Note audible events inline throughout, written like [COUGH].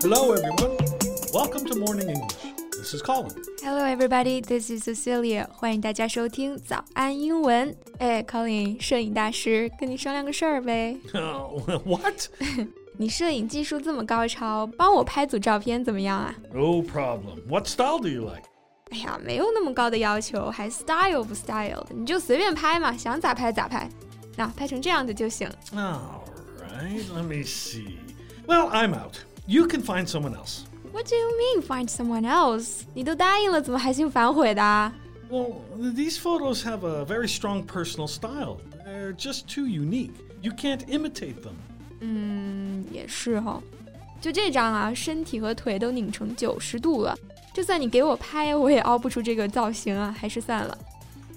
Hello, everyone. Welcome to Morning English. This is Colin. Hello, everybody. This is Cecilia. 欢迎大家收听早安英文。哎，Colin，摄影大师，跟你商量个事儿呗。 Uh, [LAUGHS] what? [LAUGHS] 你摄影技术这么高超，帮我拍组照片怎么样啊？ No problem. What style do you like? 哎呀，没有那么高的要求，还 style 不 style 的，你就随便拍嘛，想咋拍咋拍。那拍成这样的就行。 All right, let me see. Well, I'm out. You can find someone else. What do you mean find someone else？你都答应了，怎么还心反悔的、啊、？Well, these photos have a very strong personal style. They're just too unique. You can't imitate them. Mm, 嗯，也是哈、哦。就这张啊，身体和腿都拧成九十度了。就算你给我拍，我也凹不出这个造型啊，还是算了。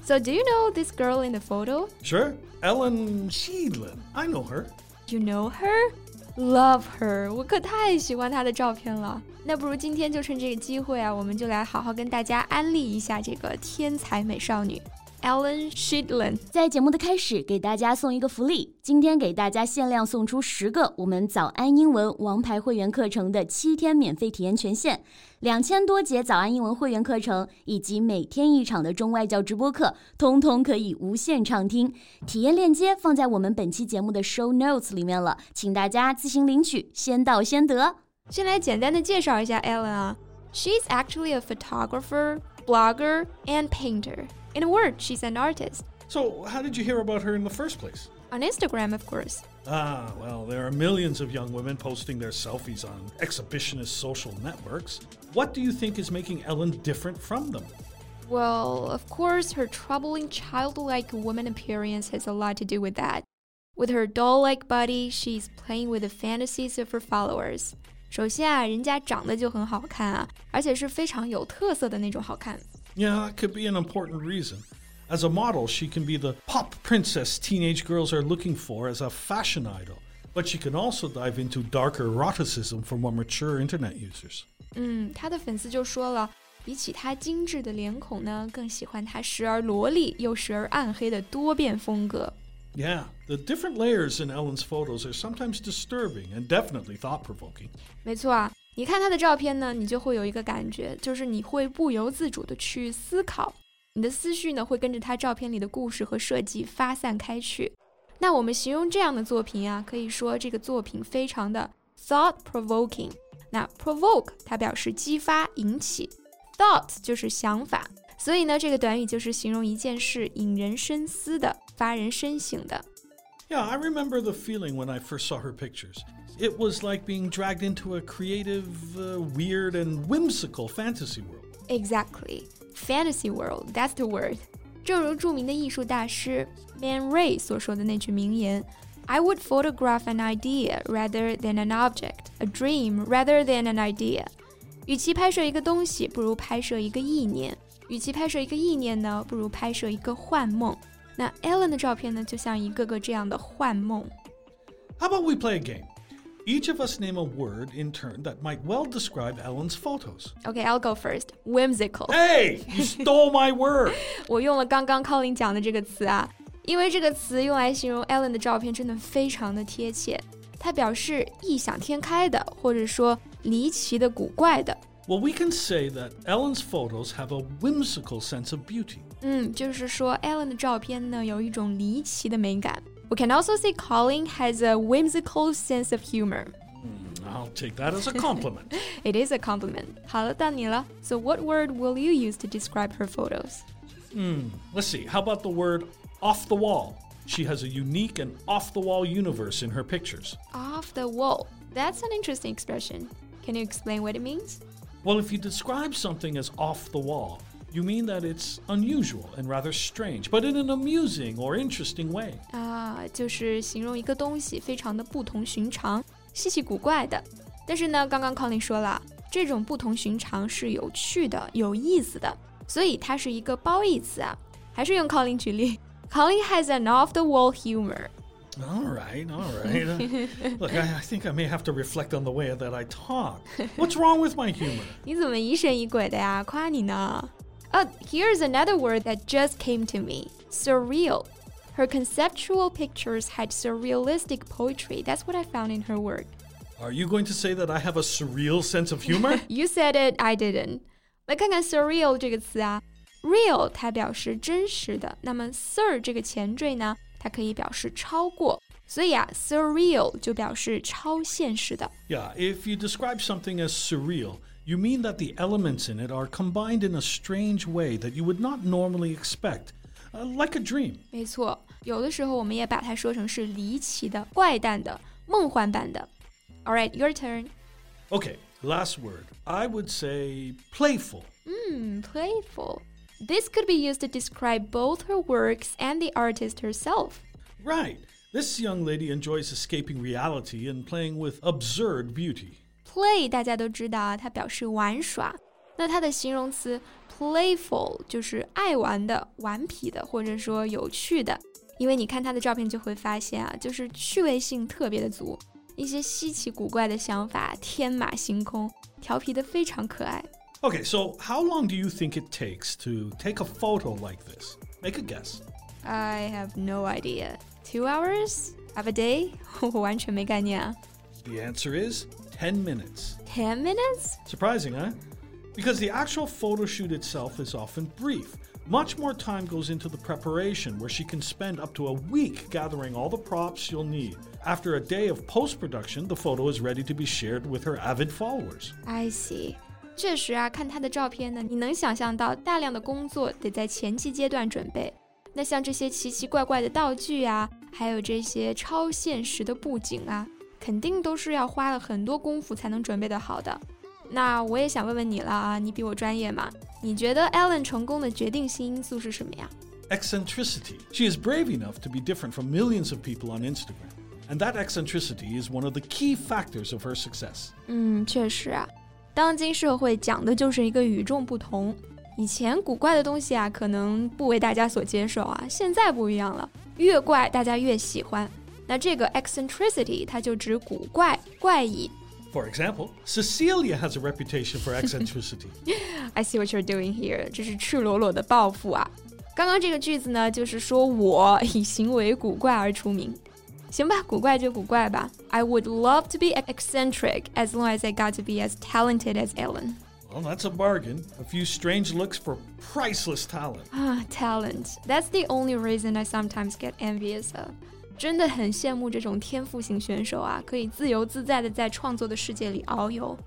So do you know this girl in the photo? Sure, Ellen Sheidlin. I know her. You know her? Love her，我可太喜欢她的照片了。那不如今天就趁这个机会啊，我们就来好好跟大家安利一下这个天才美少女 Ellen Sheedlin。在节目的开始，给大家送一个福利，今天给大家限量送出十个我们早安英文王牌会员课程的七天免费体验权限，两千多节早安英文会员课程以及每天一场的中外教直播课，通通可以无限畅听。体验链接放在我们本期节目的 show notes 里面了，请大家自行领取，先到先得。先来简单的介绍一下 Ellen 啊，She's actually a photographer, blogger, and painter. In a word, she's an artist. So, how did you hear about her in the first place? On Instagram, of course. Ah, well, there are millions of young women posting their selfies on exhibitionist social networks. What do you think is making Ellen different from them? Well, of course, her troubling childlike woman appearance has a lot to do with that. With her doll like body, she's playing with the fantasies of her followers. 首先啊，人家长得就很好看啊，而且是非常有特色的那种好看。 Yeah, that could be an important reason. As a model, she can be the pop princess teenage girls are looking for as a fashion idol, but she can also dive into darker eroticism for more mature internet users. 嗯，她的粉丝就说了，比起她精致的脸孔呢，更喜欢她时而萝莉又时而暗黑的多变风格。 Yeah, the different layers in Ellen's photos are sometimes disturbing and definitely thought provoking. 没错啊，你看她的照片呢，你就会有一个感觉，就是你会不由自主的去思考，你的思绪呢会跟着她照片里的故事和设计发散开去。那我们形容这样的作品啊，可以说这个作品非常的 thought provoking。那 provoke 它表示激发、引起，thought 就是想法， 所以呢，这个短语就是形容一件事引人深思的、发人深省的。 Yeah, I remember the feeling when I first saw her pictures. It was like being dragged into a creative, uh, weird, and whimsical fantasy world. Exactly, fantasy world. That's the word. 正如着名的艺术大师 Man Ray 所说的那句名言：“I would photograph an idea rather than an object, a dream rather than an idea。”与其拍摄一个东西，不如拍摄一个意念； 与其拍摄一个意念呢，不如拍摄一个幻梦。那 Ellen 的照片呢，就像一个个这样的幻梦。How about we play a game? Each of us name a word in turn that might well describe Ellen's photos. Okay, I'll go first. Whimsical. Hey, you stole my word. 我用了刚刚 Colin 讲的这个词啊，因为这个词用来形容 Ellen 的照片真的非常的贴切。它表示异想天开的，或者说离奇的、古怪的。Well, we can say that Ellen's photos have a whimsical sense of beauty. 嗯，就是说 Ellen 的照片呢有一种离奇的美感。We can also say Colin has a whimsical sense of humor. I'll take that as a compliment. [LAUGHS] It is a compliment. 好了，到你了。So what word will you use to describe her photos? Let's see. How about the word off the wall? She has a unique and off the wall universe in her pictures. Off the wall. That's an interesting expression. Can you explain what it means? Well, if you describe something as off the wall, you mean that it's unusual and rather strange, but in an amusing or interesting way. 啊，就是形容一个东西非常的不同寻常、稀奇古怪的。但是呢，刚刚 Colin 说了，这种不同寻常是有趣的、有意思的，所以它是一个褒义词啊。还是用 Colin 举例，Colin has an off-the-wall humor。 All right, all right. Uh, [LAUGHS] look, I, I think I may have to reflect on the way that I talk. What's wrong with my humor? [LAUGHS] 你怎么疑神疑鬼的呀？夸你呢。Oh, here's another word that just came to me surreal. Her conceptual pictures had surrealistic poetry. That's what I found in her work. Are you going to say that I have a surreal sense of humor? [LAUGHS] You said it, I didn't. 来看看 surreal 这个词啊，real 它表示真实的，那么 sur 这个前缀呢， 它可以表示超过，所以啊，surreal 就表示超现实的。 yeah, if you describe something as surreal, you mean that the elements in it are combined in a strange way that you would not normally expect, uh, like a dream. 没错，有的时候我们也把它说成是离奇的、怪诞的、梦幻版的。All right, your turn. Okay, last word. I would say playful. Hmm, playful. This could be used to describe both her works and the artist herself. Right. This young lady enjoys escaping reality and playing with absurd beauty. Play 大家都知道啊，它表示玩耍。那它的形容词 playful 就是爱玩的、顽皮的，或者说有趣的。因为你看她的照片就会发现啊，就是趣味性特别的足，一些稀奇古怪的想法天马行空，调皮的非常可爱。 Okay, so how long do you think it takes to take a photo like this? Make a guess. I have no idea. Two hours of a day? [LAUGHS] 我完全没概念啊。 The answer is 10 minutes. Ten minutes? Surprising, huh? Because the actual photo shoot itself is often brief. Much more time goes into the preparation, where she can spend up to a week gathering all the props you'll need. After a day of post production, the photo is ready to be shared with her avid followers. I see. 确实啊，看她的照片呢，你能想象到大量的工作得在前期阶段准备。那像这些奇奇怪怪的道具啊，还有这些超现实的布景啊，肯定都是要花了很多功夫才能准备得好的。那我也想问问你了啊，你比我专业嘛？你觉得 Ellen 成功的决定性因素是什么呀？ Eccentricity. She is brave enough to be different from millions of people on Instagram. And that eccentricity is one of the key factors of her success. 嗯，确实啊， 当今社会讲的就是一个与众不同。以前古怪的东西啊，可能不为大家所接受啊，现在不一样了，越怪大家越喜欢。那这个 eccentricity 它就指古怪、怪异。For example, Cecilia has a reputation for eccentricity. [LAUGHS] I see what you're doing here，这是赤裸裸的报复啊！刚刚这个句子呢，就是说我以行为古怪而出名。行吧，古怪就古怪吧。I would love to be eccentric as long as I got to be as talented as Ellen. Well, that's a bargain. A few strange looks for priceless talent. Ah, talent. That's the only reason I sometimes get envious of. 真的很羡慕这种天赋型选手啊，可以自由自在的在创作的世界里遨游。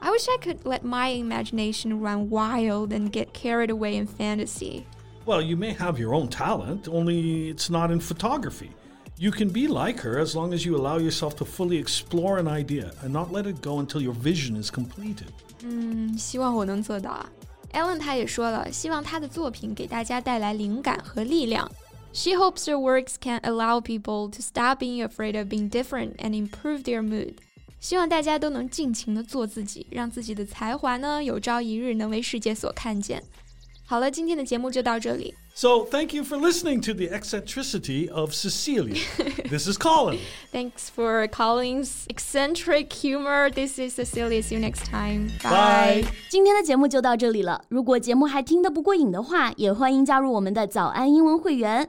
I wish I could let my imagination run wild and get carried away in fantasy. Well, you may have your own talent, only it's not in photography. You can be like her as long as you allow yourself to fully explore an idea and not let it go until your vision is completed. 嗯，希望我能做到啊。Ellen 她也说了，希望她的作品给大家带来灵感和力量。She hopes her works can allow people to stop being afraid of being different and improve their mood. 希望大家都能尽情的做自己，让自己的才华呢有朝一日能为世界所看见。 好了，今天的节目就到这里。 So, thank you for listening to the eccentricity of Cecilia. this is Colin. [LAUGHS] Thanks for Colin's eccentric humor. This is Cecilia. See you next time. Bye. 今天的节目就到这里了。如果节目还听得不过瘾的话，也欢迎加入我们的早安英文会员。